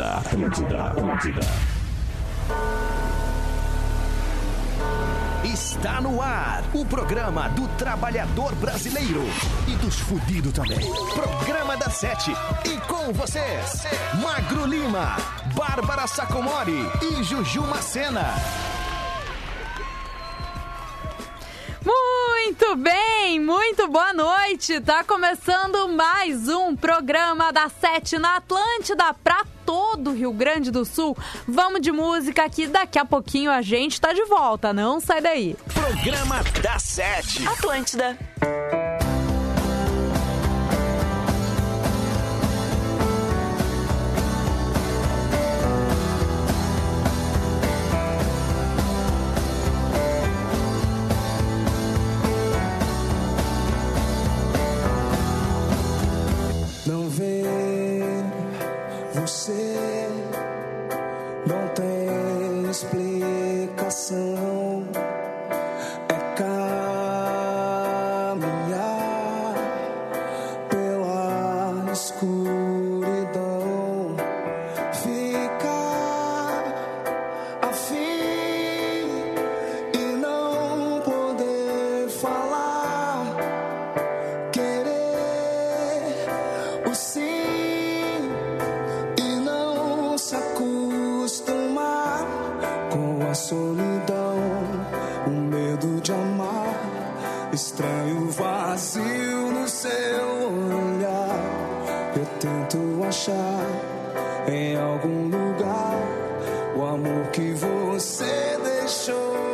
Atlântida, Atlântida, Atlântida. Está no ar o programa do trabalhador brasileiro e dos fudidos também. Programa da Sete. E com vocês, Magro Lima, Bárbara Sacomori e Juju Macena. Muito bem, muito boa noite. Tá começando mais um programa da Sete na Atlântida pra todo o Rio Grande do Sul. Vamos de música aqui, daqui a pouquinho a gente tá de volta, não sai daí. Programa da Sete. Atlântida. Estranho vazio no seu olhar. Eu tento achar em algum lugar o amor que você deixou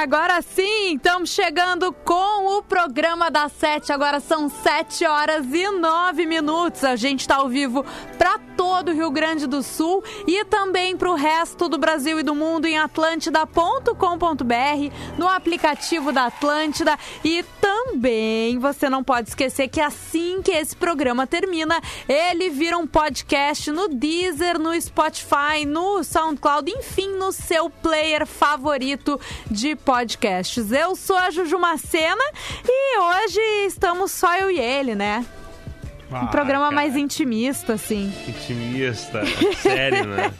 agora sim, estamos chegando com o programa das sete. Agora são sete horas e nove minutos. A gente está ao vivo Rio Grande do Sul e também para o resto do Brasil e do mundo em atlântida.com.br, no aplicativo da Atlântida e também você não pode esquecer que assim que esse programa termina, ele vira um podcast no Deezer, no Spotify, no SoundCloud, enfim, no seu player favorito de podcasts. Eu sou a Juju Macena e hoje estamos só eu e ele, né? Um Ah, programa cara, mais intimista, assim. Intimista, sério, né?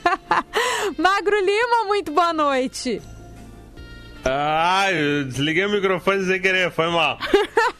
Magro Lima, muito boa noite. Ah, eu desliguei o microfone sem querer, foi mal.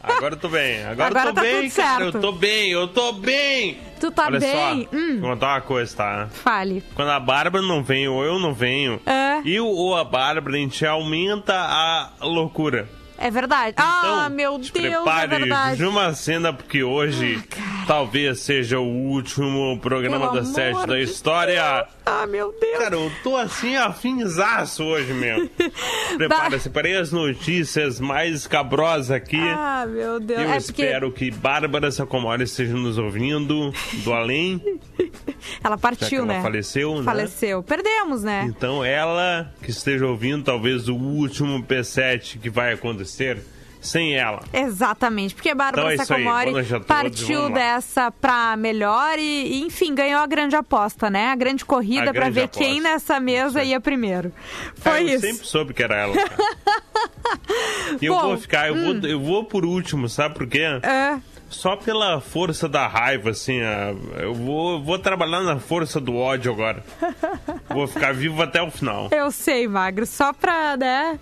Agora eu tô bem. Agora, Agora eu tô tá bem, cara. Eu tô bem, eu tô bem. Tu tá Olha bem? só, Hum. vou contar uma coisa, tá? Fale. Quando a Bárbara não vem ou eu não venho, É. e o ou a Bárbara, a gente aumenta a loucura. É verdade. Então, ah, meu Deus, prepare é verdade. de uma cena, porque hoje talvez seja o último programa Pelo sete amor da história. Deus. Ah, meu Deus. Cara, eu tô assim afinzaço hoje mesmo. Prepara, separei as notícias mais escabrosas aqui. Ah, meu Deus. Eu é porque espero que Bárbara Sacomori esteja nos ouvindo do além, ela partiu, ela né? faleceu, né? Faleceu. Perdemos, né? Então ela que esteja ouvindo talvez o último P7 que vai acontecer sem ela. Exatamente, porque Bárbara Então é Sacomori partiu dessa pra melhor e, e, enfim, ganhou a grande aposta, né? A grande corrida A pra grande ver quem aposta. nessa mesa ia primeiro. Foi Cara, eu isso. sempre soube que era ela. e eu Bom, hum. vou ficar, eu, vou, eu vou por último, sabe por quê? É. Só pela força da raiva, assim, eu vou, vou trabalhar na força do ódio agora. vou ficar vivo até o final. Eu sei, Magro, só pra, né?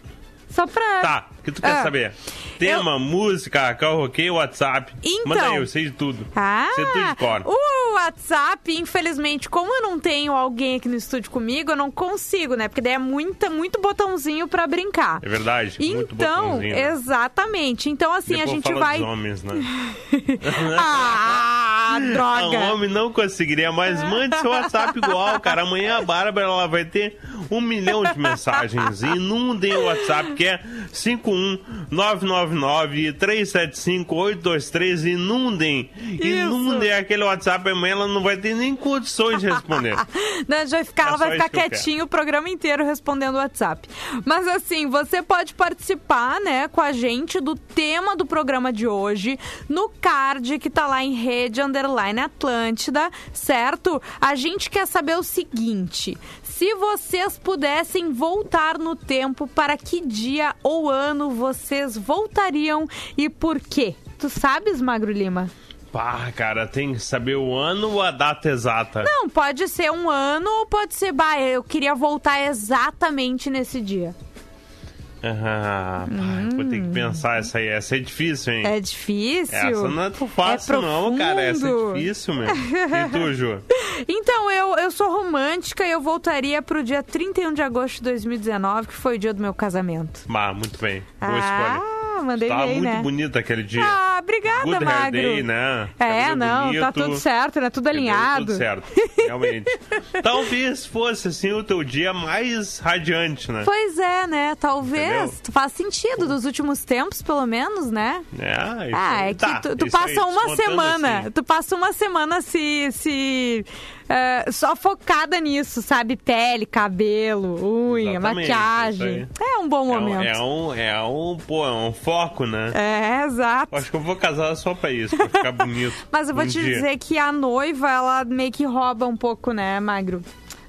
Só pra. Tá, o que tu quer Ah. saber? Tema, música, karaokê, WhatsApp. Então. Manda aí, eu sei de tudo. Ah, sei tudo de cor. o WhatsApp, infelizmente, como eu não tenho alguém aqui no estúdio comigo, eu não consigo, né? Porque daí é muita, muito botãozinho pra brincar. É verdade, Então, né? exatamente. Então, assim, Depois a gente vai. dos homens, né? ah, Ah, droga! um homem não conseguiria, mas mande seu WhatsApp igual, cara. Amanhã a Bárbara ela vai ter um milhão de mensagens. Inundem o WhatsApp, que é 51999-375-823. Inundem. Inundem aquele WhatsApp. Amanhã ela não vai ter nem condições de responder. Não, vai ficar, É ela vai isso ficar quietinho o programa inteiro respondendo o WhatsApp. Mas assim, você pode participar, né, com a gente do tema do programa de hoje no card que tá lá em rede underline Atlântida, certo? A gente quer saber o seguinte: se vocês pudessem voltar no tempo, para que dia ou ano vocês voltariam e por quê? Tu sabes, Magro Lima? Pá, cara, tem que saber o ano ou a data exata. Não, pode ser um ano ou pode ser, bah, eu queria voltar exatamente nesse dia. Ah, pá, Vou ter que pensar essa aí. Essa é difícil, hein? Hum. É difícil. Essa não é tão fácil, É não, cara. Essa é difícil, meu. E tu, Ju? Então, eu, eu sou romântica e eu voltaria pro dia 31 de agosto de 2019, que foi o dia do meu casamento. Bah, muito bem. Boa escolha. ah, mandei Tava bem, muito né? bonito aquele dia. Ah, obrigada, Good Magro. Day, né? É, Cabelo não, tá bonito. tudo certo, né? Tudo alinhado. Tudo certo, realmente. Talvez fosse, assim, o teu dia mais radiante, né? Pois é, né? Talvez. Entendeu? Faz sentido dos últimos tempos, pelo menos, né? É, isso Ah, é que Tá, tu, tu isso aí, passa uma semana, assim. tu passa uma semana se, se eh, só focada nisso, sabe? Pele, cabelo, unha, Exatamente, maquiagem. É um bom É um, momento. é um, é um, pô, é um foco, né? É, exato. Acho que eu vou casar só pra isso, pra ficar bonito. Mas eu vou um te dia. dizer que a noiva, ela meio que rouba um pouco, né, Magro?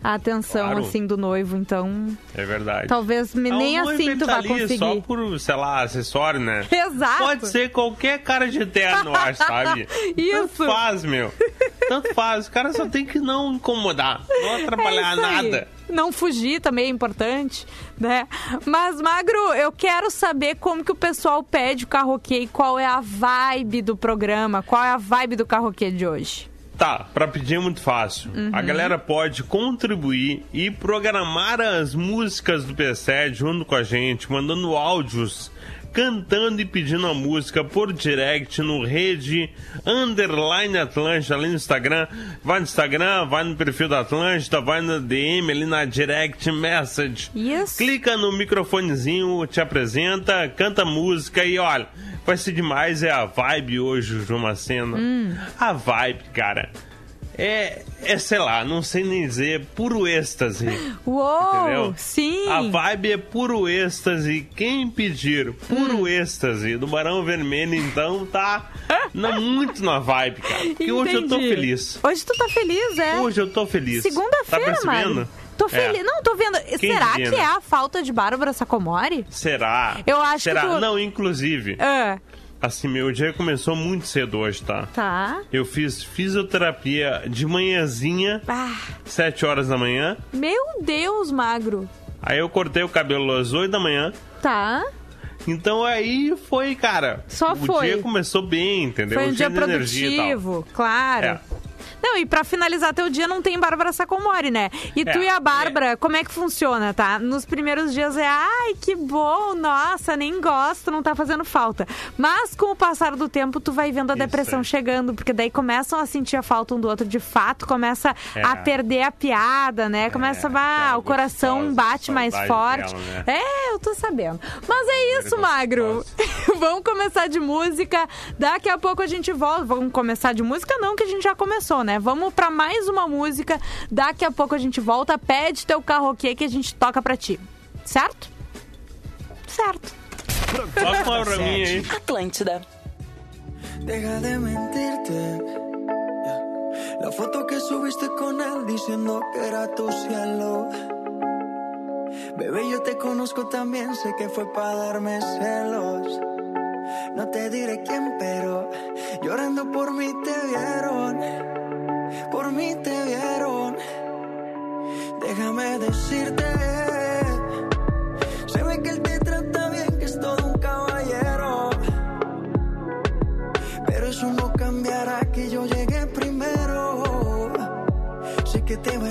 A atenção, Claro. assim, do noivo. Então, É verdade. talvez me- Ah, nem assim tu tá vai ali conseguir. Só por, sei lá, acessório, né? Exato. Pode ser qualquer cara de terno, acho, sabe? Isso. Tanto faz, meu. Tanto faz. O cara só tem que não incomodar, não É atrapalhar aí. nada. Não fugir também é importante, né? Mas, Magro, eu quero saber como que o pessoal pede o carroquê e qual é a vibe do programa, qual é a vibe do carroquê de hoje. Tá, pra pedir é muito fácil. Uhum. A galera pode contribuir e programar as músicas do P7 junto com a gente, mandando áudios, cantando e pedindo a música por direct no rede underline Atlântida ali no Instagram. Vai no Instagram, vai no perfil da Atlântida, vai no DM ali na direct message. Isso. Clica no microfonezinho, te apresenta, canta música e olha, vai ser demais. É a vibe hoje, João Macena. A vibe, cara, é, é, sei lá, não sei nem dizer, puro êxtase. Uou, Entendeu? sim. A vibe é puro êxtase. Quem pedir puro Hum. êxtase do Barão Vermelho, então, tá na- muito na vibe, cara. Porque hoje eu tô Entendi. feliz. Hoje tu tá feliz, é? Hoje eu tô feliz. Tá Segunda-feira, percebendo? Magro. Tô É. feliz. Não, tô vendo. Será diria, que é a falta de Bárbara Sacomori? Será? Eu acho Será? que tu- Não, inclusive, É. assim, meu dia começou muito cedo hoje, tá? Tá. Eu fiz fisioterapia de manhãzinha, Ah, 7 horas da manhã. meu Deus, Magro. Aí eu cortei o cabelo às 8 da manhã. Tá. Então aí foi, cara. Só o foi. dia começou bem, entendeu? Foi um dia tal. produtivo, claro. É. Não, e pra finalizar teu dia não tem Bárbara Sacomori, né? E tu É, e a Bárbara, como é que funciona, tá? Nos primeiros dias é, ai, que bom, nossa, nem gosto, não tá fazendo falta. Mas com o passar do tempo, tu vai vendo a Isso depressão aí. chegando, porque daí começam a sentir a falta um do outro de fato, começa É. a perder a piada, né? Começa, É, bah, cara, o coração bate mais forte. dela, né? É, eu tô sabendo. Mas é isso. Magro. Vamos começar de música. Daqui a pouco a gente volta. Vamos começar de música, não, que a gente já começou, né? Vamos pra mais uma música. Daqui a pouco a gente volta. Pede teu karaokê que a gente toca pra ti. Certo? Certo. Toca uma pra mim aí. Atlântida. Deja de mentirte. La foto que subiste con él diciendo que era tu cielo. Bebé, yo te conozco también, sé que fue para darme celos. No te diré quién, pero llorando por mí te vieron. Por mí te vieron. Déjame decirte. Se ve que él te trata bien, que es todo un caballero. Pero eso no cambiará que yo llegué primero. Sé que te va a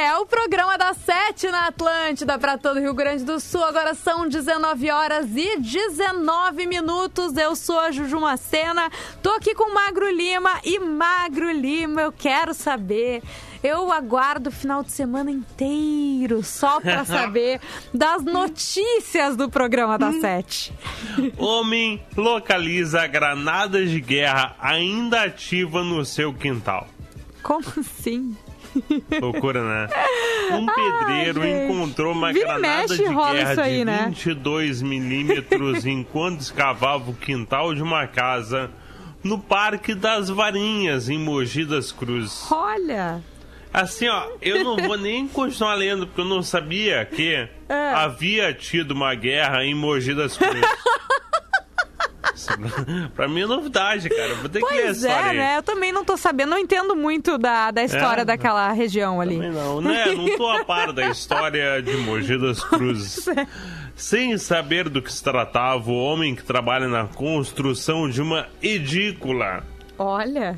é o programa da Sete na Atlântida para todo o Rio Grande do Sul. Agora são 19 horas e 19 minutos. Eu sou a Juju Macena. Tô aqui com Magro Lima e Magro Lima, eu quero saber. Eu aguardo o final de semana inteiro só pra saber das notícias do programa da Sete. Homem localiza granadas de guerra ainda ativa no seu quintal. Como assim? Loucura, né? Um pedreiro encontrou uma Vira granada mexe, de guerra aí, de né? 22 milímetros enquanto escavava o quintal de uma casa no Parque das Varinhas, em Mogi das Cruzes. Olha. Assim, ó, eu não vou nem continuar lendo, porque eu não sabia que É. havia tido uma guerra em Mogi das Cruzes. Pra mim é novidade, cara. Vou ter que ler Pois é, né? Eu também não tô sabendo, não entendo muito da, da história É. daquela região ali. Também não, né? Não tô a par da história de Mogi das Cruzes. Sem saber do que se tratava, o homem que trabalha na construção de uma edícula Olha.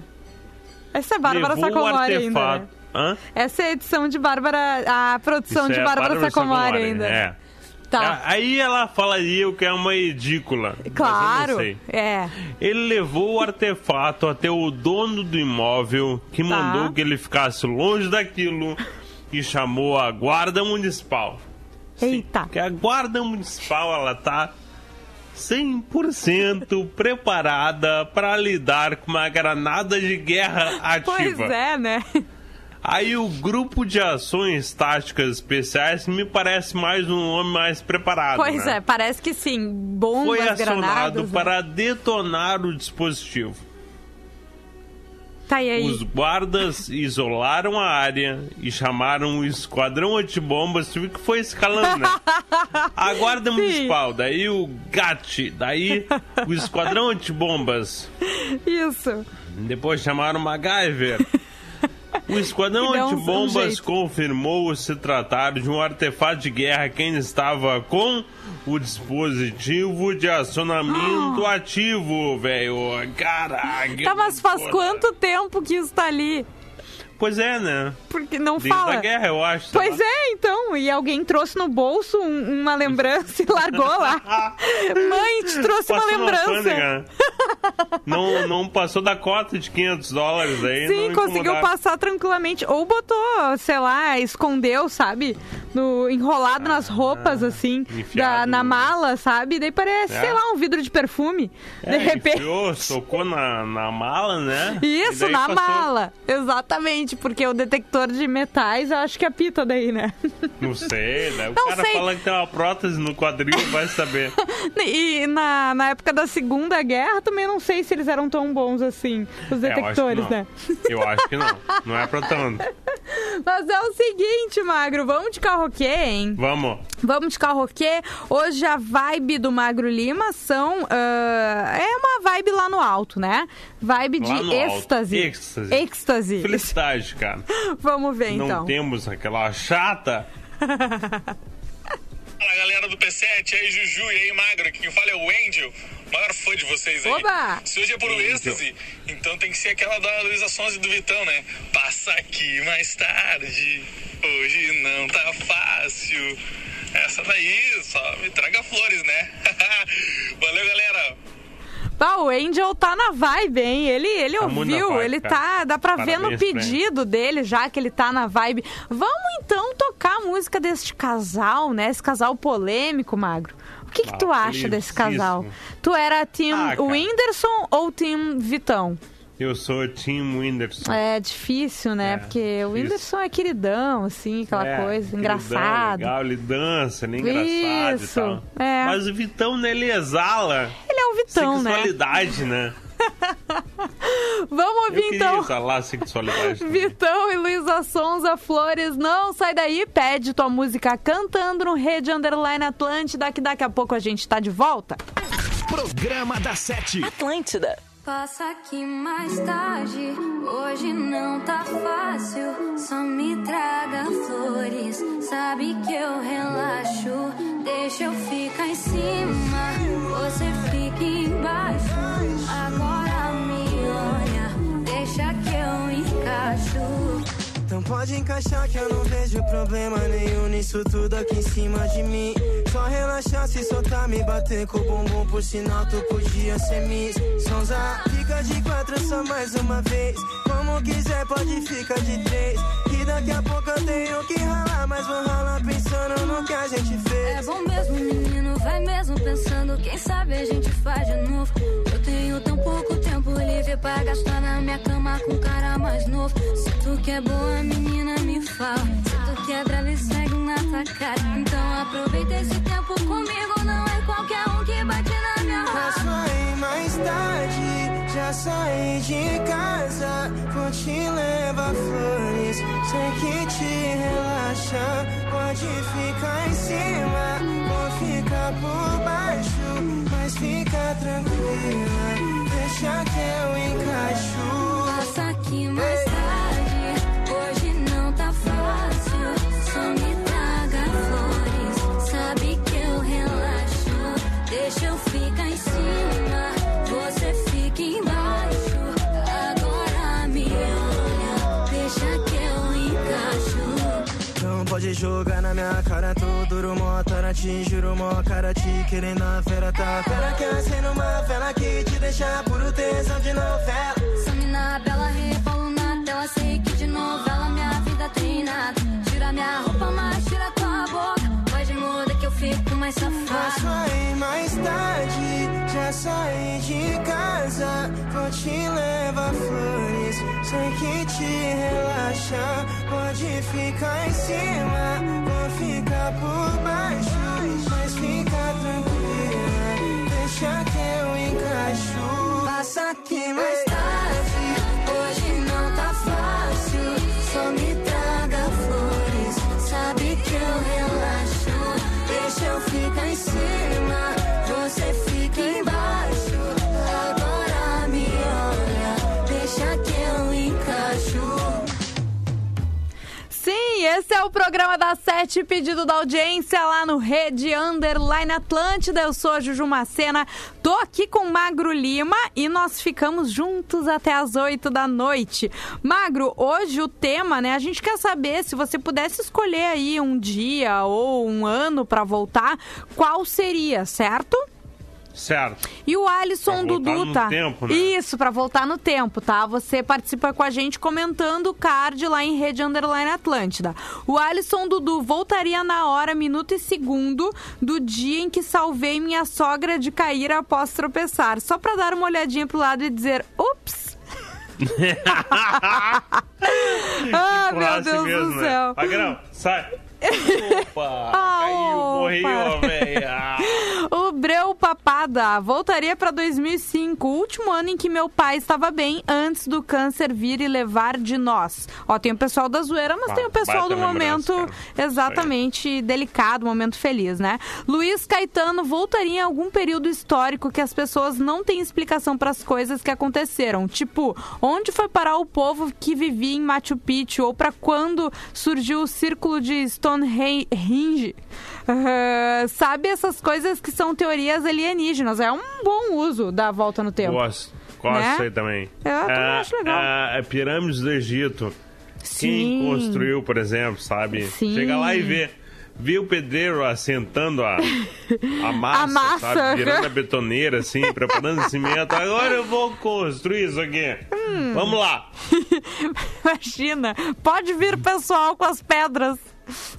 Essa é Bárbara Sacomori ainda. Né? Hã? Essa é a edição de Bárbara. A produção Isso de é Bárbara, Sacomori ainda. É. Tá. Aí ela falaria o que é uma edícula. Claro. É. Ele levou o artefato até o dono do imóvel, que Tá. mandou que ele ficasse longe daquilo e chamou a guarda municipal. Eita. Que a guarda municipal ela tá 100% preparada para lidar com uma granada de guerra ativa. Pois é, né? Aí o grupo de ações táticas especiais me parece mais um homem mais preparado. Pois né? é, parece que sim. Bombas, Foi acionado granadas. né? para detonar o dispositivo. Tá aí. Os guardas isolaram a área e chamaram o esquadrão antibombas, tive que foi escalando, né? A guarda Sim. municipal, daí o GAT, daí o esquadrão antibombas. Isso. Depois chamaram o MacGyver. O esquadrão um- um antibombas jeito. confirmou se tratar de um artefato de guerra quem estava com o dispositivo de acionamento ativo, velho. Caraca. Tá, mas faz foda. quanto tempo que isso tá ali? Pois é, né? Porque não Desde fala. a guerra, eu acho. Pois é, então. E alguém trouxe no bolso um- uma lembrança e largou lá. Mãe, te trouxe uma Passou na lembrança. não, não passou da cota de 500 dólares aí. Sim, conseguiu passar tranquilamente. Ou botou, sei lá, escondeu, sabe? No, enrolado nas roupas, assim, Ah, da, na mala, sabe? Daí parece, É. sei lá, um vidro de perfume. É, de repente. Enfiou, socou na, na mala, né? Isso, na passou- mala. Exatamente, porque o detector de metais, eu acho que apita daí, né? Não sei, né? O Não cara sei. fala que tem uma prótese no quadril, vai saber. E na, na época da Segunda Guerra, também não sei se eles eram tão bons assim, os É, eu detectores, não. né? Eu acho que não. Não é pra tanto. Mas é o seguinte, Magro, vamos de carroquê, hein? Vamos. Vamos de carroquê. Hoje a vibe do Magro Lima são. ah, é uma vibe lá no alto, né? Vibe de Lá no alto. êxtase. Êxtase. Êxtase. Felicidade, cara. Vamos ver Não então. temos aquela chata. Fala galera do P7, aí Juju e aí Magro, quem fala é o Angel, maior fã de vocês aí. Oba! Se hoje é por êxtase, então tem que ser aquela da Luísa Sonza e do Vitão, né? Passa aqui mais tarde, hoje não tá fácil. Essa daí, só me traga flores, né? Valeu, galera! Ah, o Angel tá na vibe, hein? Ele, ele Tá ouviu, vibe, ele cara. tá. Dá pra ver no Parabéns ele. pedido dele já que ele tá na vibe. Vamos então tocar a música deste casal, né? Esse casal polêmico, Magro. O que, que Ah, tu acha desse casal? Tu era Team Ah. Whindersson ou Team Vitão? Eu sou Tim Whindersson. É difícil, né? É, Porque o difícil. Whindersson é queridão, assim, aquela É, coisa, queridão, engraçado. Legal, ele dança, ele é engraçado Isso, e tal. é. Mas o Vitão, né, ele exala Ele é o Vitão, né? sexualidade, né? Vamos Eu ouvir queria então. exalar a sexualidade. também. Vitão e Luísa Sonza Flores, não sai daí, pede tua música cantando no Rede Underline Atlântida, que daqui a pouco a gente tá de volta. Programa da Sete. Atlântida. Passa aqui mais tarde, hoje não tá fácil. Só me traga flores, sabe que eu relaxo. Deixa eu ficar em cima, você fica embaixo. Agora me olha, deixa que eu encaixo. Pode encaixar que eu não vejo problema nenhum nisso tudo aqui em cima de mim. Só relaxar se soltar, me bater com o bumbum, por sinal tu podia ser miss. Sonza, fica de quatro só mais uma vez. Como quiser, pode ficar de três. Que daqui a pouco eu tenho que ralar, mas vou ralar pensando no que a gente fez. É bom mesmo, menino, vai mesmo pensando. Quem sabe a gente faz de novo. Tenho tão pouco tempo livre pra gastar na minha cama com um cara mais novo. Se tu quer boa, menina, me fala. Se tu quer brava e segue na tua cara. Então aproveita esse tempo comigo. Não é qualquer um que bate na minha raba. ir mais tarde, já saí de casa. Vou te levar flores, sei que te relaxa. Pode ficar em cima, vou ficar por baixo. Mas fica tranquila, deixa que eu encaixo. Passa aqui mais tarde. Hoje não tá fácil. Só me jogar na minha cara, tô duro, mó tara, te juro, mó cara, te querendo a fera, tá? Pera que acendo uma vela que te deixa puro tesão de novela. Essa mina bela rebolo na tela. Sei que de novela minha vida tem nada. Tira minha roupa, mas tira tua boca. Pode muda que eu fico mais Posso safada. ir mais tarde, já saí de casa. Vou te levar flores, sei que te relaxa. Pode ficar em cima, vou ficar por baixo. Mas fica tranquila, deixa que eu encaixo. Passa aqui mais tarde. Hoje não tá fácil, só me traga flores. Sabe que eu relaxo, deixa eu ficar em cima, você fica esse é o programa da Sete, pedido da audiência lá no Rede Underline Atlântida. Eu sou a Juju Macena, tô aqui com Magro Lima e nós ficamos juntos até as 8 da noite. Magro, hoje o tema, né? A gente quer saber se você pudesse escolher aí um dia ou um ano pra voltar, qual seria, certo? Certo. E o Alisson Dudu no tá. tempo, né? Isso, pra voltar no tempo, tá? Você participa com a gente comentando o card lá em Rede Underline Atlântida. O Alisson Dudu voltaria na hora, minuto e segundo do dia em que salvei minha sogra de cair após tropeçar. Só pra dar uma olhadinha pro lado e dizer, ups! ah, meu Deus mesmo, do né? céu. Magrão, sai. Opa, caiu, Opa. morreu, velho. Ah. O Breu Papada voltaria para 2005, o último ano em que meu pai estava bem antes do câncer vir e levar de nós. Ó, tem o pessoal da zoeira, mas Ba- tem o pessoal baita do momento lembrança, cara. exatamente delicado, momento feliz, né? Luiz Caetano voltaria em algum período histórico que as pessoas não têm explicação para as coisas que aconteceram, tipo, onde foi parar o povo que vivia em Machu Picchu ou para quando surgiu o círculo de Stonehenge. Ah, sabe essas coisas que são teorias alienígenas. É um bom uso da volta no tempo. Gosto, gosto Né? aí também. Eu também Ah, acho legal. ah, pirâmides do Egito. Sim. Quem construiu, por exemplo, sabe? Sim. Chega lá e vê. Vê o pedreiro assentando a, a massa, A massa. sabe? Virando a betoneira, assim, preparando cimento. Agora eu vou construir isso aqui. Hum. Vamos lá. Imagina, pode vir pessoal com as pedras.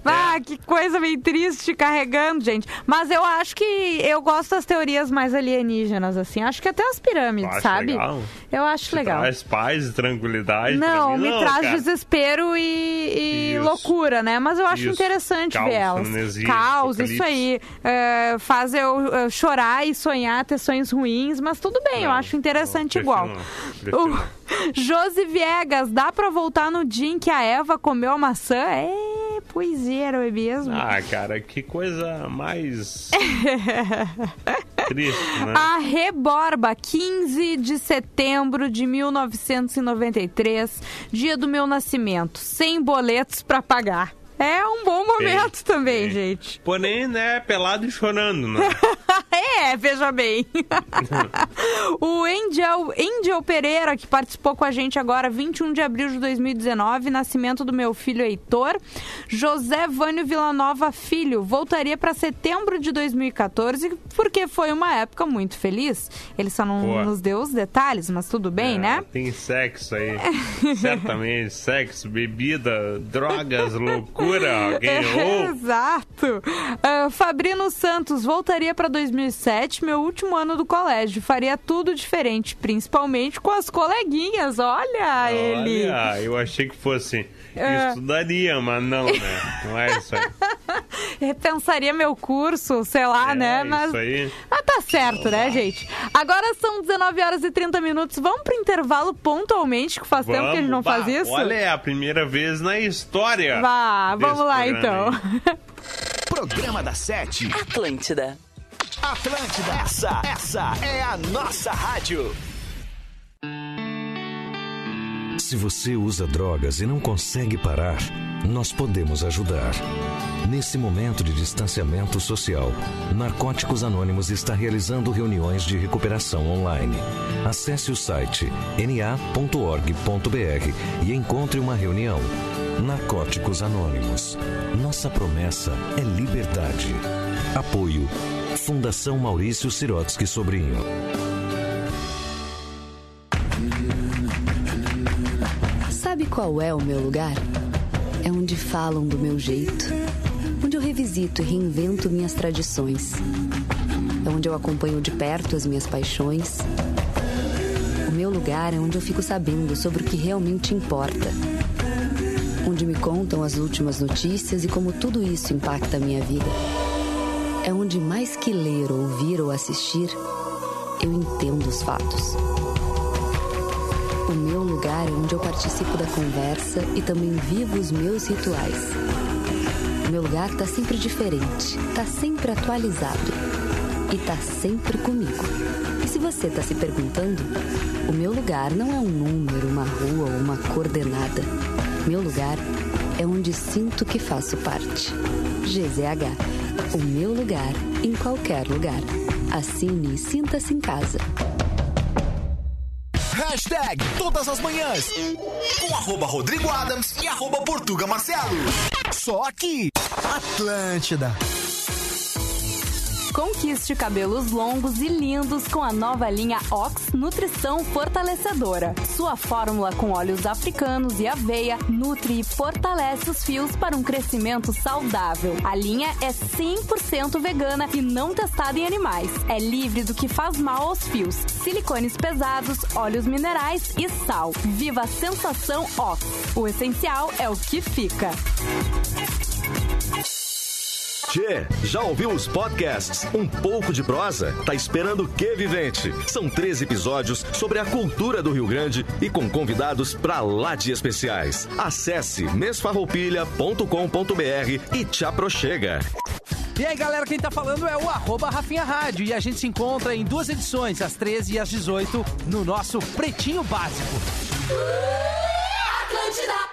Ah, que coisa meio triste carregando, gente. Mas eu acho que eu gosto das teorias mais alienígenas, assim. Acho que até as pirâmides, Acho sabe? legal. Eu acho legal. Traz paz e tranquilidade. Não, mim. me traz cara. desespero e, e loucura, né? Mas eu acho Isso. interessante Caos, ver elas. Caos, apocalipse. isso aí. É, faz eu, eu chorar e sonhar, ter sonhos ruins, mas tudo bem, eu Não, acho interessante não, igual. não, O Josi Viegas, dá pra voltar no dia em que a Eva comeu a maçã? É, pois é, não é mesmo? Ah, cara, que coisa mais triste, né? A Reborba, 15 de setembro de 1993, dia do meu nascimento, sem boletos pra pagar. É um bom momento também, Sim. gente. Porém, né, pelado e chorando, né? É, veja bem. o Angel, Angel Pereira, que participou com a gente agora, 21 de abril de 2019, nascimento do meu filho Heitor. José Vânio Villanova Filho, voltaria para setembro de 2014, porque foi uma época muito feliz. Ele só não Boa. nos deu os detalhes, mas tudo bem, É, né? Tem sexo aí. Certamente. Sexo, bebida, drogas, loucura. Alguém errou. Exato. Ah, Fabrino Santos voltaria para 2007, meu último ano do colégio. Faria tudo diferente, principalmente com as coleguinhas. Olha, ele. Olha, eu achei que fosse. É. Estudaria, mas não, né? Não é isso aí. Repensaria meu curso, sei lá, É, né? Mas, isso aí. mas tá certo, né, gente? Agora são 19 horas e 30 minutos. Vamos pro intervalo pontualmente, que faz tempo que a gente não Vamos, faz bah, isso? Olha, é a primeira vez na história. Vá, vamos lá programa então. Programa da Sete. Atlântida. Atlântida. Essa, essa é a nossa rádio. Se você usa drogas e não consegue parar, nós podemos ajudar. Nesse momento de distanciamento social, Narcóticos Anônimos está realizando reuniões de recuperação online. Acesse o site na.org.br e encontre uma reunião. Narcóticos Anônimos. Nossa promessa é liberdade. Apoio. Fundação Maurício Sirotsky Sobrinho. Sabe qual é o meu lugar? É onde falam do meu jeito, onde eu revisito e reinvento minhas tradições. É onde eu acompanho de perto as minhas paixões. O meu lugar é onde eu fico sabendo sobre o que realmente importa. Onde me contam as últimas notícias e como tudo isso impacta a minha vida. É onde mais que ler, ouvir ou assistir, eu entendo os fatos. O meu lugar é onde eu participo da conversa e também vivo os meus rituais. O meu lugar tá sempre diferente, tá sempre atualizado e tá sempre comigo. E se você tá se perguntando, o meu lugar não é um número, uma rua ou uma coordenada. Meu lugar é onde sinto que faço parte. GZH, o meu lugar em qualquer lugar. Assine e sinta-se em casa. Hashtag todas as manhãs. Com arroba Rodrigo Adams e arroba Portuga Marcelo. Só aqui. Atlântida. Conquiste cabelos longos e lindos com a nova linha Ox Nutrição Fortalecedora. Sua fórmula com óleos africanos e aveia nutre e fortalece os fios para um crescimento saudável. A linha é 100% vegana e não testada em animais. É livre do que faz mal aos fios, silicones pesados, óleos minerais e sal. Viva a sensação Ox. O essencial é o que fica. Tchê, já ouviu os podcasts Um pouco de prosa? Tá esperando o que, vivente? São três episódios sobre a cultura do Rio Grande e com convidados pra lá de especiais. Acesse mesfarroupilha.com.br e te aproxega. E aí, galera, quem tá falando é o arroba Rafinha Rádio. E a gente se encontra em duas edições, às 13 e às 18, no nosso Pretinho Básico. Atlântida,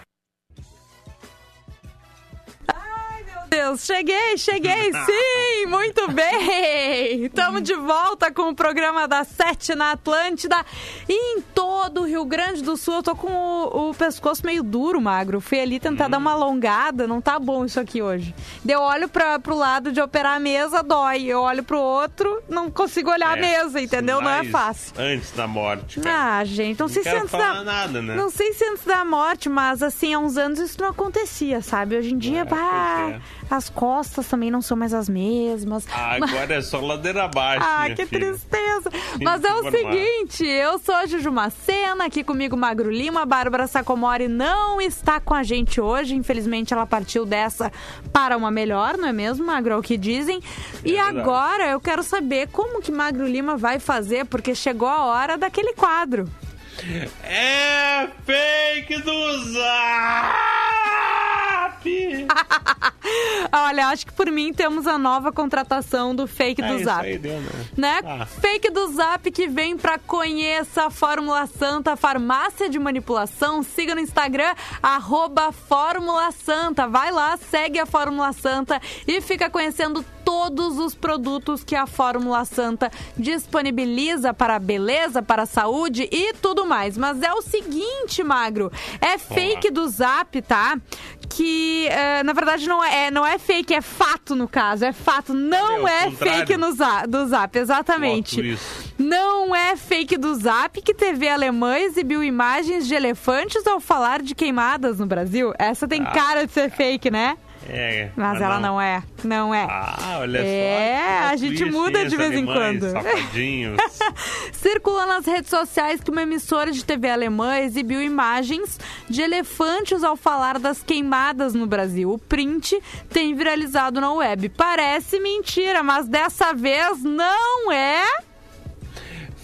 Cheguei, cheguei, sim, muito bem. Estamos de volta com o programa da Sete na Atlântida. E em todo o Rio Grande do Sul, eu tô com o, o pescoço meio duro, magro. Fui ali tentar dar uma alongada, não tá bom isso aqui hoje. Daí eu olho pra, pro lado de operar a mesa, dói. Eu olho pro outro, não consigo olhar a mesa, entendeu? Não é fácil. Antes da morte, cara. Ah, gente, não, Não sei se antes da... nada, né? Não sei se antes da morte, mas assim, há uns anos isso não acontecia, sabe? Hoje em dia, É, pá, pois as costas também não são mais as mesmas. Ah, Agora é só ladeira abaixo. Ah, que filha. tristeza. Mas é o seguinte, eu sou a Juju Macena, aqui comigo Magro Lima, a Bárbara Sacomori não está com a gente hoje, infelizmente ela partiu dessa para uma melhor, não é mesmo, Magro, é o que dizem. e verdade. agora eu quero saber como que Magro Lima vai fazer, porque chegou a hora daquele quadro. É fake Olha, acho que por mim temos a nova contratação do fake É do Zap. aí, deu, né? né? Ah. Fake do Zap que vem pra Conheça a Fórmula Santa, farmácia de manipulação. Siga no Instagram, arroba Fórmula Santa. Vai lá, segue a Fórmula Santa e fica conhecendo todos os produtos que a Fórmula Santa disponibiliza para a beleza, para a saúde e tudo mais. Mas é o seguinte, Magro, é fake do Zap, tá? Que eh, na verdade não é, não é fake, é fato no caso. É fato, não é fake no za- do Zap, exatamente. Não é fake do Zap que TV alemã exibiu imagens de elefantes ao falar de queimadas no Brasil. Essa tem Ah. cara de ser fake, né? É, Mas ela não é. Não é. Ah, olha É, só. a gente muda de vez em quando. Circula nas redes sociais que uma emissora de TV alemã exibiu imagens de elefantes ao falar das queimadas no Brasil. O print tem viralizado na web. Parece mentira, mas dessa vez não é.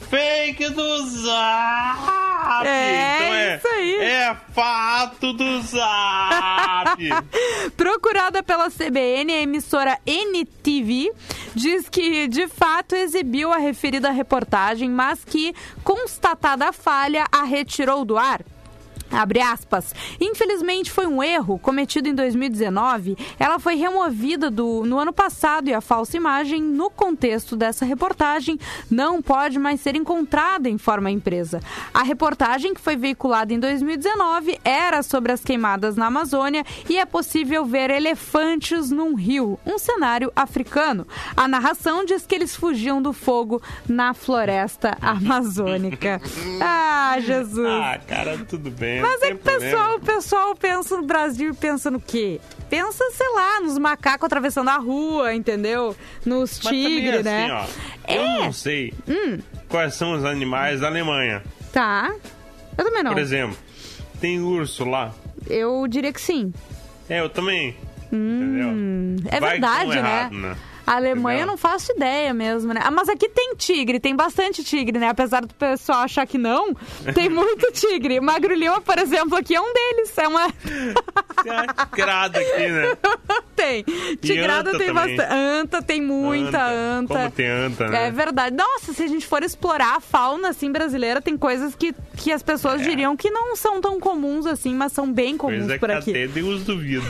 Fake do Zap! É, então é, isso aí. É fato do Zap! Procurada pela CBN, a emissora NTV diz que de fato exibiu a referida reportagem, mas que, constatada a falha, a retirou do ar. Abre aspas. Infelizmente foi um erro cometido em 2019. Ela foi removida do, no ano passado e a falsa imagem, no contexto dessa reportagem, não pode mais ser encontrada, informa a empresa. A reportagem, que foi veiculada em 2019, era sobre as queimadas na Amazônia e é possível ver elefantes num rio, um cenário africano. A narração diz que eles fugiam do fogo na floresta amazônica. Ah, Jesus. ah, cara, tudo bem. Mas é que o pessoal, o pessoal pensa no Brasil e pensa no quê? Pensa, sei lá, nos macacos atravessando a rua, entendeu? Nos também tigres, assim, né? ó, Eu É. não sei Hum, quais são os animais da Alemanha. tá. Eu também não. Por exemplo, tem urso lá. Eu diria que sim. É, eu também. Hum, é Vai verdade, né? errado, né? A Alemanha eu não faço ideia mesmo, né? Ah, Mas aqui tem tigre, tem bastante tigre, né? Apesar do pessoal achar que não, tem muito tigre. Magro Lima, por exemplo, aqui é um deles. É uma. Tigrada aqui, né? tem. Tigrada anta tem também. bastante. Anta tem muita anta. Como tem anta, né? É verdade. Nossa, se a gente for explorar a fauna assim brasileira, tem coisas que, que as pessoas diriam que não são tão comuns assim, mas são bem comuns Coisa por aqui. até Deus duvida.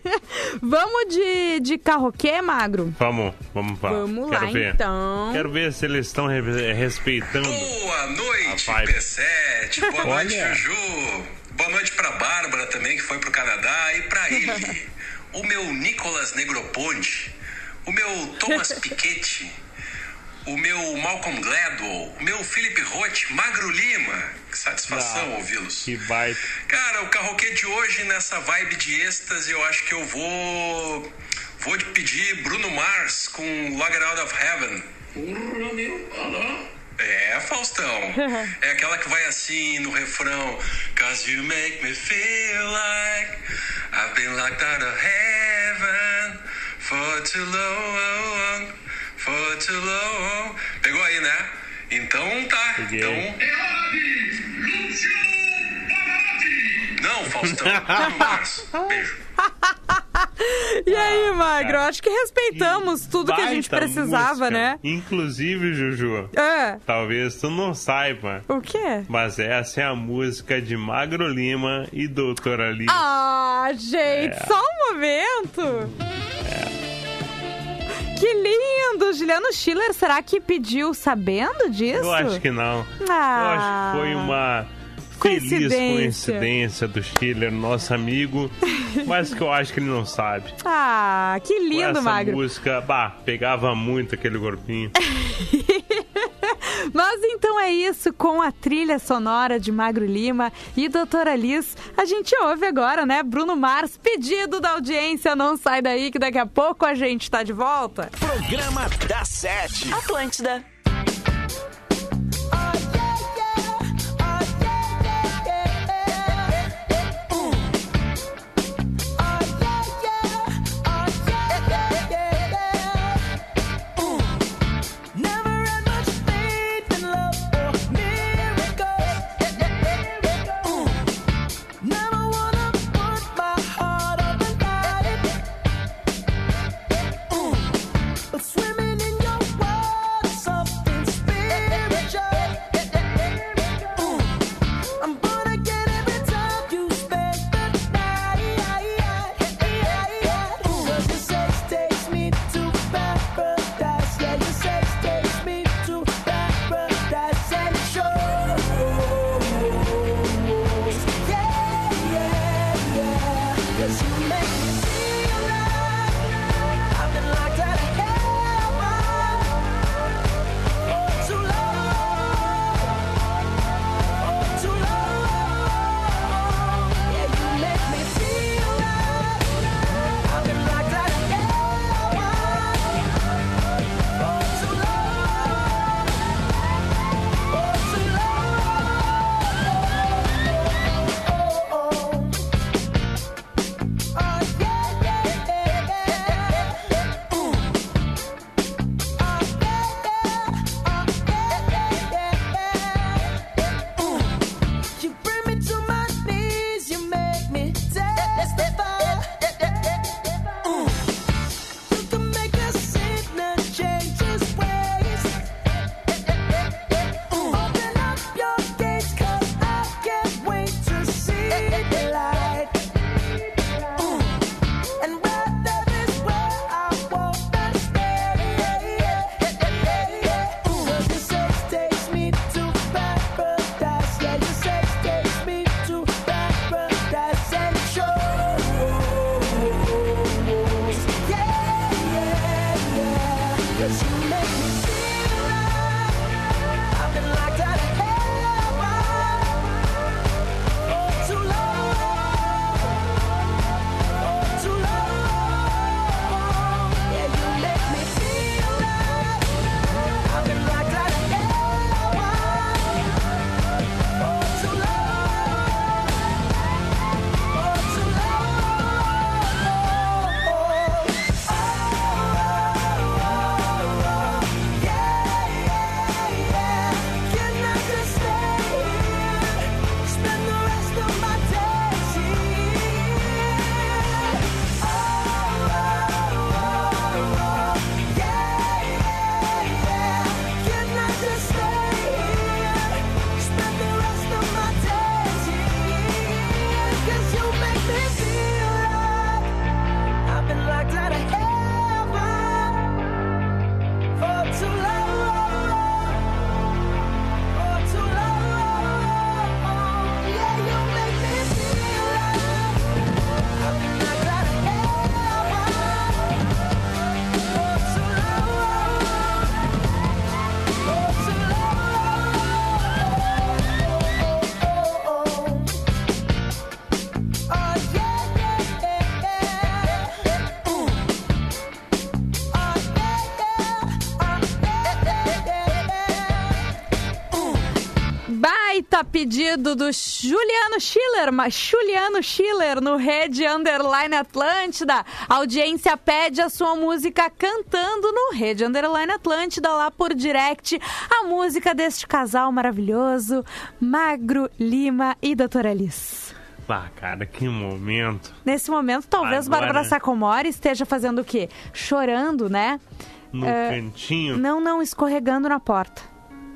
Vamos de, de carroquê, magro? vamos, vamos lá. Vamos Quero lá, ver. então. Quero ver se eles estão re- respeitando. Boa noite, A vibe. P7. Boa noite, Olha. Juju. Boa noite pra Bárbara também, que foi pro Canadá. E pra ele, o meu Nicolas Negroponte, o meu Thomas Piketty, o meu Malcolm Gladwell, o meu Felipe Roth, Magro Lima. Que satisfação Ah, ouvi-los. Que baita. Cara, o carroquê de hoje, nessa vibe de êxtase, eu acho que eu vou. Vou te pedir Bruno Mars com Logger Out of Heaven. É, Faustão. É aquela que vai assim no refrão. Cause you make me feel like I've been locked out of heaven for too long, for too long. Pegou aí, né? Então tá. Peguei. Então. Não, Faustão. Bruno Mars. Beijo. E aí, magro? Acho que respeitamos tudo que a gente precisava, música. né? Inclusive, Juju, É. talvez tu não saiba, O quê? mas essa é a música de Magro Lima e Doutora Alice. Ah, gente, É. só um momento. Que lindo! Juliano Schiller, será que pediu sabendo disso? Eu acho que não. Ah. Eu acho que foi uma feliz Coincidência. coincidência do Schiller, nosso amigo, mas que eu acho que ele não sabe. Ah, que Com lindo, essa Magro. música, bah, pegava muito aquele corpinho. Mas então é isso, com a trilha sonora de Magro Lima e Doutora Liz, a gente ouve agora, né, Bruno Mars, pedido da audiência, não sai daí que daqui a pouco a gente tá de volta. Programa da Sete. Atlântida. Baita pedido do Juliano Schiller, mas Juliano Schiller no Rede Underline Atlântida. A audiência pede a sua música cantando no Rede Underline Atlântida lá por direct. A música deste casal maravilhoso, Magro Lima e Doutora Alice. Ah, cara, que momento. Nesse momento, talvez Agora- Bárbara Sacomori esteja fazendo o quê? Chorando, né? No É, cantinho. Não, não, escorregando na porta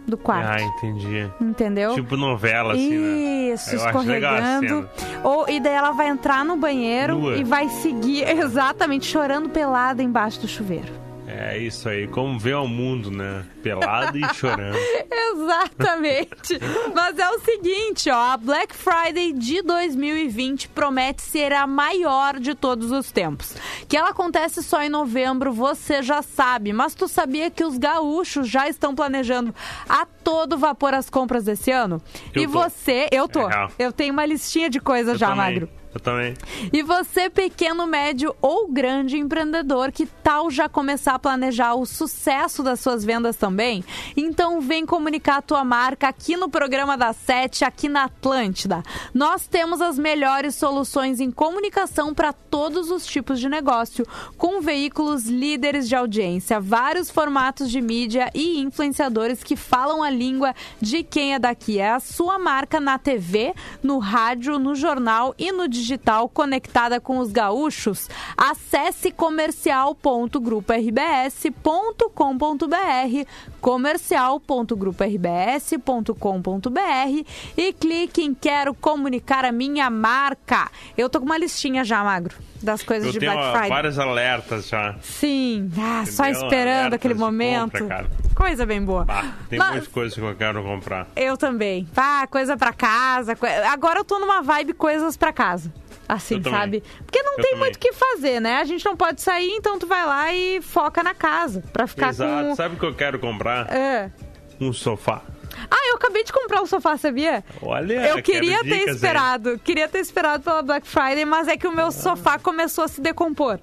do quarto. Ah, entendi. Entendeu? Tipo novela, assim, né? Isso, a escorregando. Ou, e daí ela vai entrar no banheiro Nua. e vai seguir exatamente chorando pelada embaixo do chuveiro. É isso aí, como vê o mundo, né? Pelado e chorando. Exatamente. Mas é o seguinte, ó, a Black Friday de 2020 promete ser a maior de todos os tempos. Que ela acontece só em novembro, você já sabe. Mas tu sabia que os gaúchos já estão planejando a todo vapor as compras desse ano? Eu e tô. você, eu tô. É eu tenho uma listinha de coisas Eu já, também, Magro. Eu também. E você, pequeno, médio ou grande empreendedor, que tal já começar a planejar o sucesso das suas vendas também? Então vem comunicar a tua marca aqui no programa da Sete, aqui na Atlântida. Nós temos as melhores soluções em comunicação para todos os tipos de negócio, com veículos líderes de audiência, vários formatos de mídia e influenciadores que falam a língua de quem é daqui. É a sua marca na TV, no rádio, no jornal e no digital conectada com os gaúchos. Acesse comercial.gruporbs.com.br comercial.gruporbs.com.br e clique em quero comunicar a minha marca. Eu tô com uma listinha já, Magro, das coisas Eu de Black Friday. vários alertas já. Sim, ah, só esperando aquele momento. compra. Coisa bem boa. Ah, tem Mas- muitas coisas que eu quero comprar. Eu também. Ah, coisa pra casa. Agora eu tô numa vibe coisas pra casa. Assim, Eu também. sabe? Porque não Eu tem também. muito o que fazer, né? A gente não pode sair, então tu vai lá e foca na casa. Pra ficar Exato. com. Sabe o que eu quero comprar? É. Um sofá. Ah, eu acabei de comprar o sofá, sabia? Olha, eu queria ter dicas esperado. Queria ter esperado pela Black Friday, mas é que o meu sofá começou a se decompor.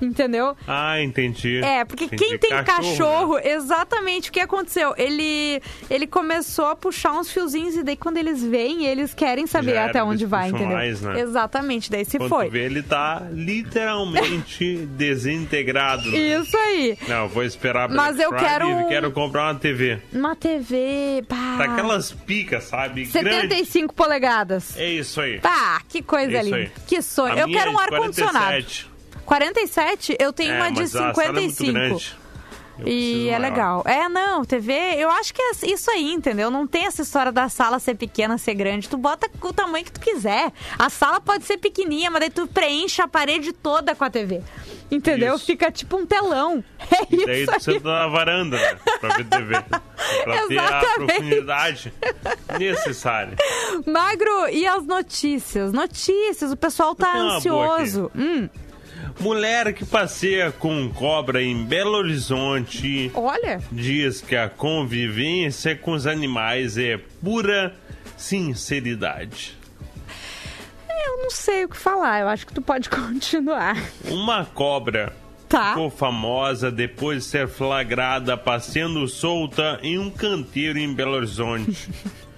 Entendeu? Ah, entendi. É, porque Entendi. quem tem cachorro, né? exatamente o que aconteceu? Ele ele começou a puxar uns fiozinhos e daí quando eles vêm, eles querem saber Já até onde vai, entendeu? mais, né? Exatamente, daí se Quando foi. vê, ele tá literalmente desintegrado. né? Isso aí. Não, eu vou esperar Black Mas eu Friday quero quero comprar uma TV. Uma TV, pá. Daquelas picas, sabe? Grande. 75 polegadas. É isso aí. Pá, que coisa É linda. aí. Que sonho. A Eu minha quero é um de ar-condicionado. 47. 47? Eu tenho É, uma de mas a sala é muito 55. grande. Eu E é maior. legal. É, não, TV, eu acho que é isso aí, entendeu? Não tem essa história da sala ser pequena, ser grande. Tu bota o tamanho que tu quiser. A sala pode ser pequenininha, mas daí tu preenche a parede toda com a TV. Entendeu? Isso. Fica tipo um telão. É E daí isso tu aí. senta na varanda, né? Pra ver TV. Pra ter a Exatamente. profundidade necessária. Magro, e as notícias? Notícias, o pessoal tá ansioso. Hum, Mulher que passeia com cobra em Belo Horizonte olha. diz que a convivência com os animais é pura sinceridade. Eu não sei o que falar, eu acho que tu pode continuar. Uma cobra Tá. ficou famosa depois de ser flagrada passeando solta em um canteiro em Belo Horizonte.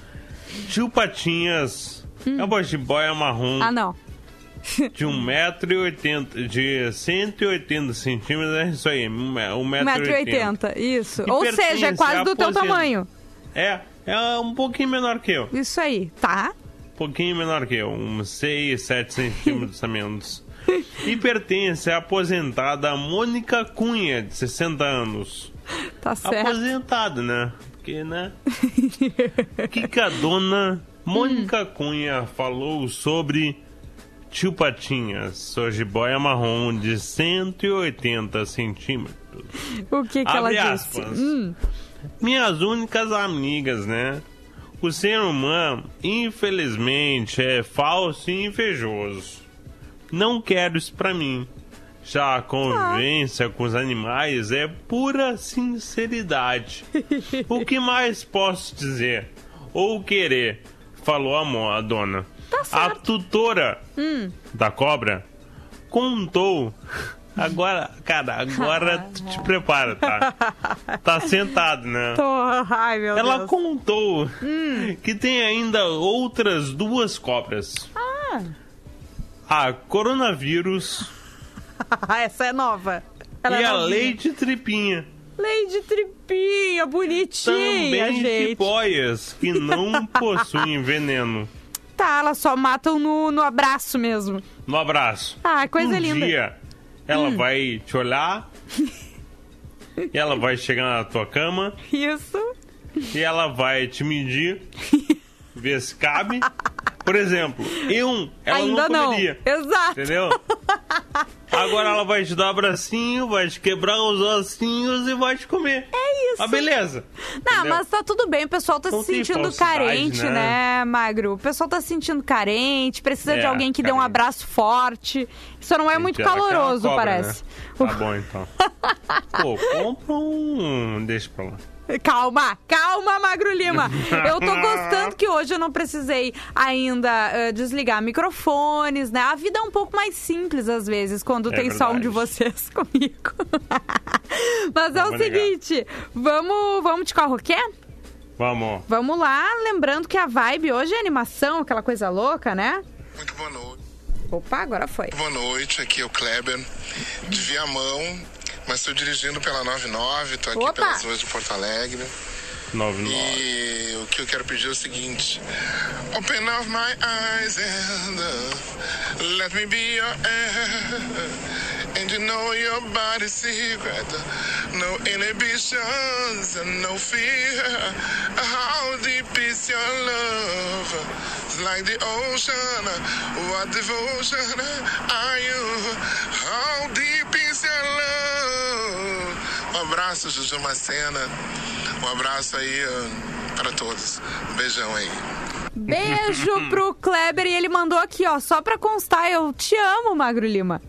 Tio Patinhas é uma jiboia marrom Hum. Ah, não. De 1,80m, de 180 centímetros, é isso aí, 1,80m. 1,80m, isso. E Ou seja, é quase do teu tamanho. É, é um pouquinho menor que eu. Isso aí, tá? Um pouquinho menor que eu, uns 6, 7 centímetros a menos. E pertence à aposentada Mônica Cunha, de 60 anos. Tá certo. Aposentada, né? Porque, né? O que, que a dona Mônica. Cunha falou sobre tio Patinhas, sua jiboia marrom de 180 centímetros? O que que ela Abre disse? aspas. Hum, Minhas únicas amigas, né? O ser humano, infelizmente, é falso e invejoso. Não quero isso pra mim. Já a convivência com os animais é pura sinceridade. o que mais posso dizer? Ou querer? Falou a, mo- a dona. a tutora hum. da cobra contou Agora, cara, agora tu te prepara, tá? Tá sentado, né? Tô... Ai, meu Ela Deus. contou que tem ainda outras duas cobras. Ah, A coronavírus essa é nova. Ela e é a novinha. leite tripinha. Lady Tripinha, bonitinha, Também gente. tipóias que não possuem veneno. Tá, elas só matam no, no abraço mesmo. No abraço. Ah, coisa um linda. dia ela Hum. vai te olhar e ela vai chegar na tua cama Isso. e ela vai te medir, ver se cabe. Por exemplo, eu, ela Ainda não não. comeria. Exato. Entendeu? Agora ela vai te dar um abracinho, vai te quebrar os ossinhos e vai te comer. É isso. Ah, beleza. Não, Entendeu? mas tá tudo bem, o pessoal tá Não se tem sentindo carente, né? né? Magro? O pessoal tá se sentindo carente, precisa É, de alguém que dê um carente. abraço forte. Isso não é muito quer uma caloroso, cobra, parece. né? Tá bom, então. Pô, compra um... Deixa pra lá. Calma, calma, Magro Lima. Eu tô gostando que hoje eu não precisei ainda eh, desligar microfones, né? A vida é um pouco mais simples às vezes quando É tem só um de verdade. vocês comigo. Mas é o Vamos ligar. seguinte, vamos, vamos de carroquê? Vamos. Vamos lá, lembrando que a vibe hoje é animação, aquela coisa louca, né? Muito boa noite. Opa, agora foi. Boa noite, aqui é o Kleber, de Viamão, mas estou dirigindo pela 99, estou aqui Opa! pelas ruas de Porto Alegre. 99. E o que eu quero pedir é o seguinte: Open up my eyes and uh, let me be your air. And you know your body's secret. No inhibitions and no fear. How deep is your love? It's like the ocean. What devotion are you? How deep is your love? Um abraço, Juju Macena. Um abraço aí uh, para todos. Um beijão aí. Beijo pro Kleber e ele mandou aqui, ó, só pra constar, eu te amo, Magro Lima.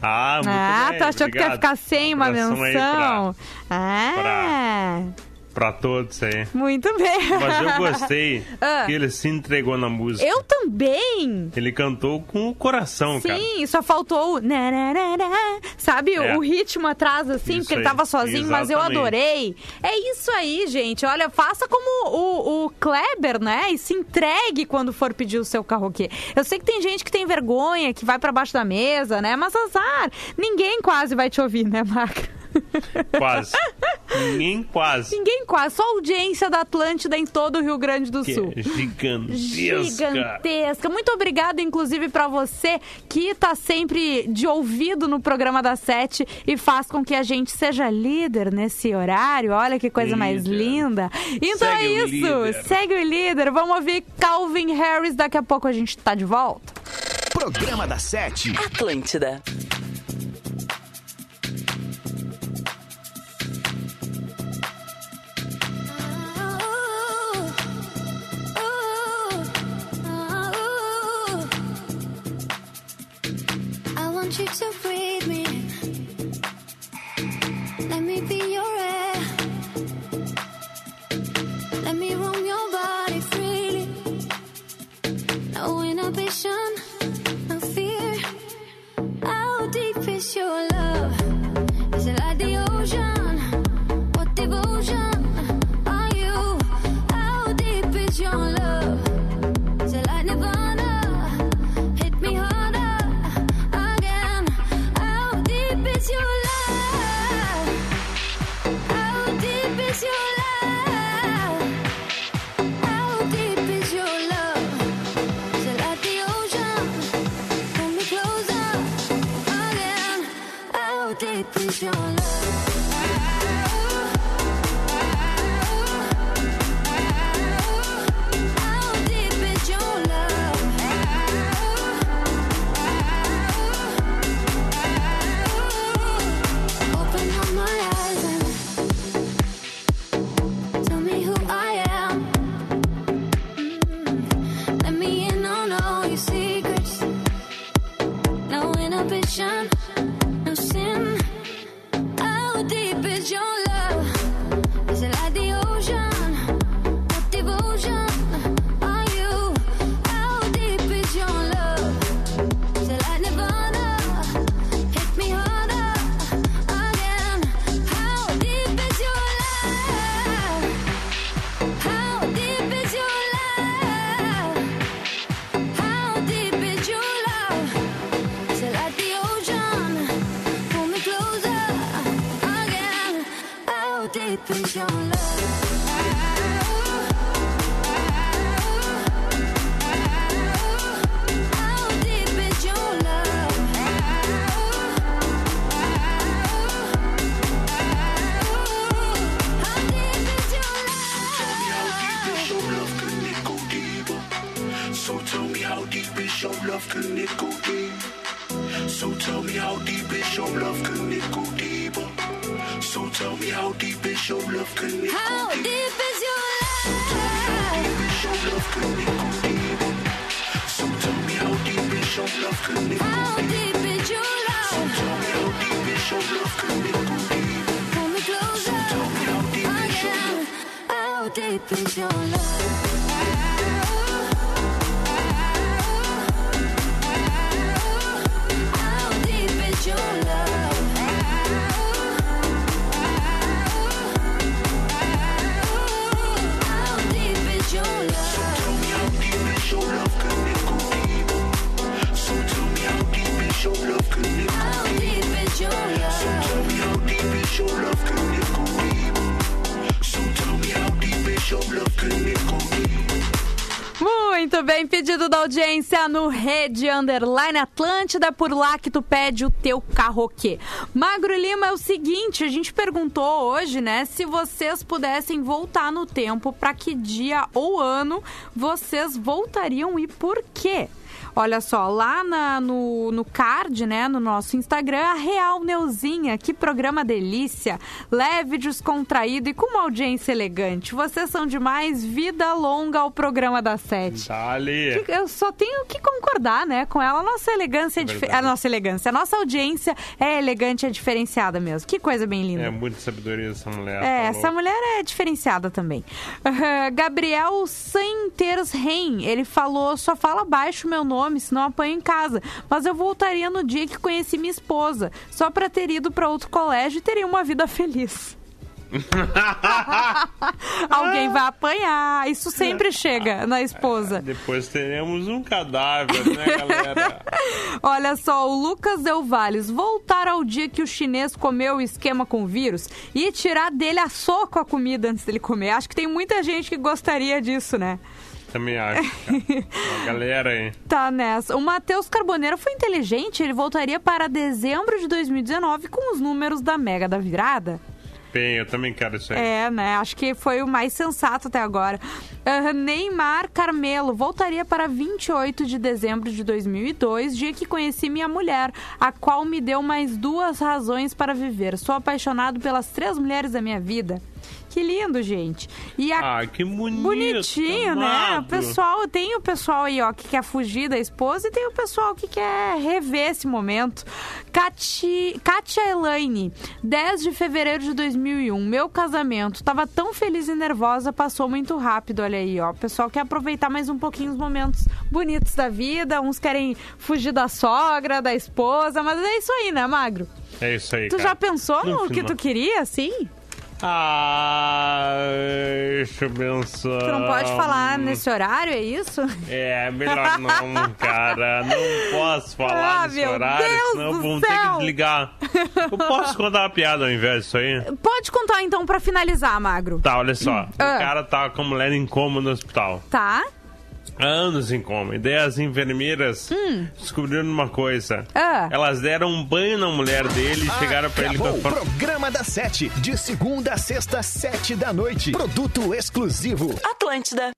Ah, muito ah, bem, tu achou que tu ia obrigado. ficar sem uma Abração aí menção? Ah, Pra todos aí. muito bem. Mas eu gostei Ah. que ele se entregou na música. Eu também. Ele cantou com o coração, cara. Sim, só faltou o nararara, sabe, É. o ritmo atrás, assim, Isso porque ele aí, tava sozinho, mas eu exatamente. adorei. É isso aí, gente. Olha, faça como o, o Kleber, né? E se entregue quando for pedir o seu karaokê. Eu sei que tem gente que tem vergonha, que vai pra baixo da mesa, né? Mas azar, ninguém quase vai te ouvir, né, Marco? Quase. Ninguém quase. Ninguém quase, só a audiência da Atlântida em todo o Rio Grande do Que Sul. é gigantesca. Gigantesca. Muito obrigada, inclusive, pra você que tá sempre de ouvido no programa da Sete e faz com que a gente seja líder nesse horário. Olha que coisa mais Líder. linda. Então Segue é isso. Segue o líder. Vamos ouvir Calvin Harris. Daqui a pouco a gente tá de volta. Programa da Sete. Atlântida. Audiência no Rede Underline Atlântida, por lá que tu pede o teu carroquê. Magro Lima, é o seguinte, a gente perguntou hoje, né, se vocês pudessem voltar no tempo, para que dia ou ano vocês voltariam e por quê? Olha só, lá na- no, no card, né, no nosso Instagram, a Real Neuzinha, que programa delícia, leve, descontraído e com uma audiência elegante. Vocês são demais, vida longa ao programa da Sete. Dali. Eu só tenho que concordar, né, com ela. A nossa elegância é Verdade. A nossa elegância, a nossa audiência é elegante, é diferenciada mesmo. Que coisa bem linda. É muita sabedoria essa mulher. É, tá essa mulher é diferenciada também. Ah, Gabriel Sainters Rein, ele falou: só fala baixo meu nome, senão apanho em casa. Mas eu voltaria no dia que conheci minha esposa, só pra ter ido pra outro colégio e teria uma vida feliz. Alguém vai apanhar, isso sempre chega na esposa. Depois teremos um cadáver, né, galera? Olha só, o Lucas Del Valles voltar ao dia que o chinês comeu o esquema com vírus e tirar dele a soco a comida antes dele comer. Acho que tem muita gente que gostaria disso, né? Também acho. Uma galera aí. Tá nessa. O Matheus Carboneiro foi inteligente, ele voltaria para dezembro de 2019 com os números da Mega da Virada. Bem, eu também quero isso aí. É, né? Acho que foi o mais sensato até agora. Ah, Neymar Carmelo voltaria para 28 de dezembro de 2002, dia que conheci minha mulher, a qual me deu mais duas razões para viver. Sou apaixonado pelas três mulheres da minha vida. Que lindo, gente. E a Ah, que bonito. Bonitinho, né? O amado. pessoal, tem o pessoal aí, ó, que quer fugir da esposa e tem o pessoal que quer rever esse momento. Cati, Katia Elaine, 10 de fevereiro de 2001, meu casamento. Tava tão feliz e nervosa, passou muito rápido, olha aí, ó. O pessoal quer aproveitar mais um pouquinho os momentos bonitos da vida, uns querem fugir da sogra, da esposa, mas é isso aí, né, Magro? É isso aí, Tu cara. já pensou no, No que tu queria, assim? Ah, deixa eu pensar. Tu não pode falar nesse horário, é isso? É, melhor não, cara. Não posso falar Ah, nesse horário, Deus senão vão ter que desligar. Eu posso contar uma piada ao invés disso aí? Pode contar então pra finalizar, Magro. Tá, olha só. Ah. O cara tá com a mulher em coma no hospital. Tá? Há anos em coma. E daí as enfermeiras descobriram uma coisa. Hum. Ah. Elas deram um banho na mulher dele e chegaram pra ele com Acabou a o programa da Sete, de segunda a sexta, sete da noite. Produto exclusivo. Atlântida.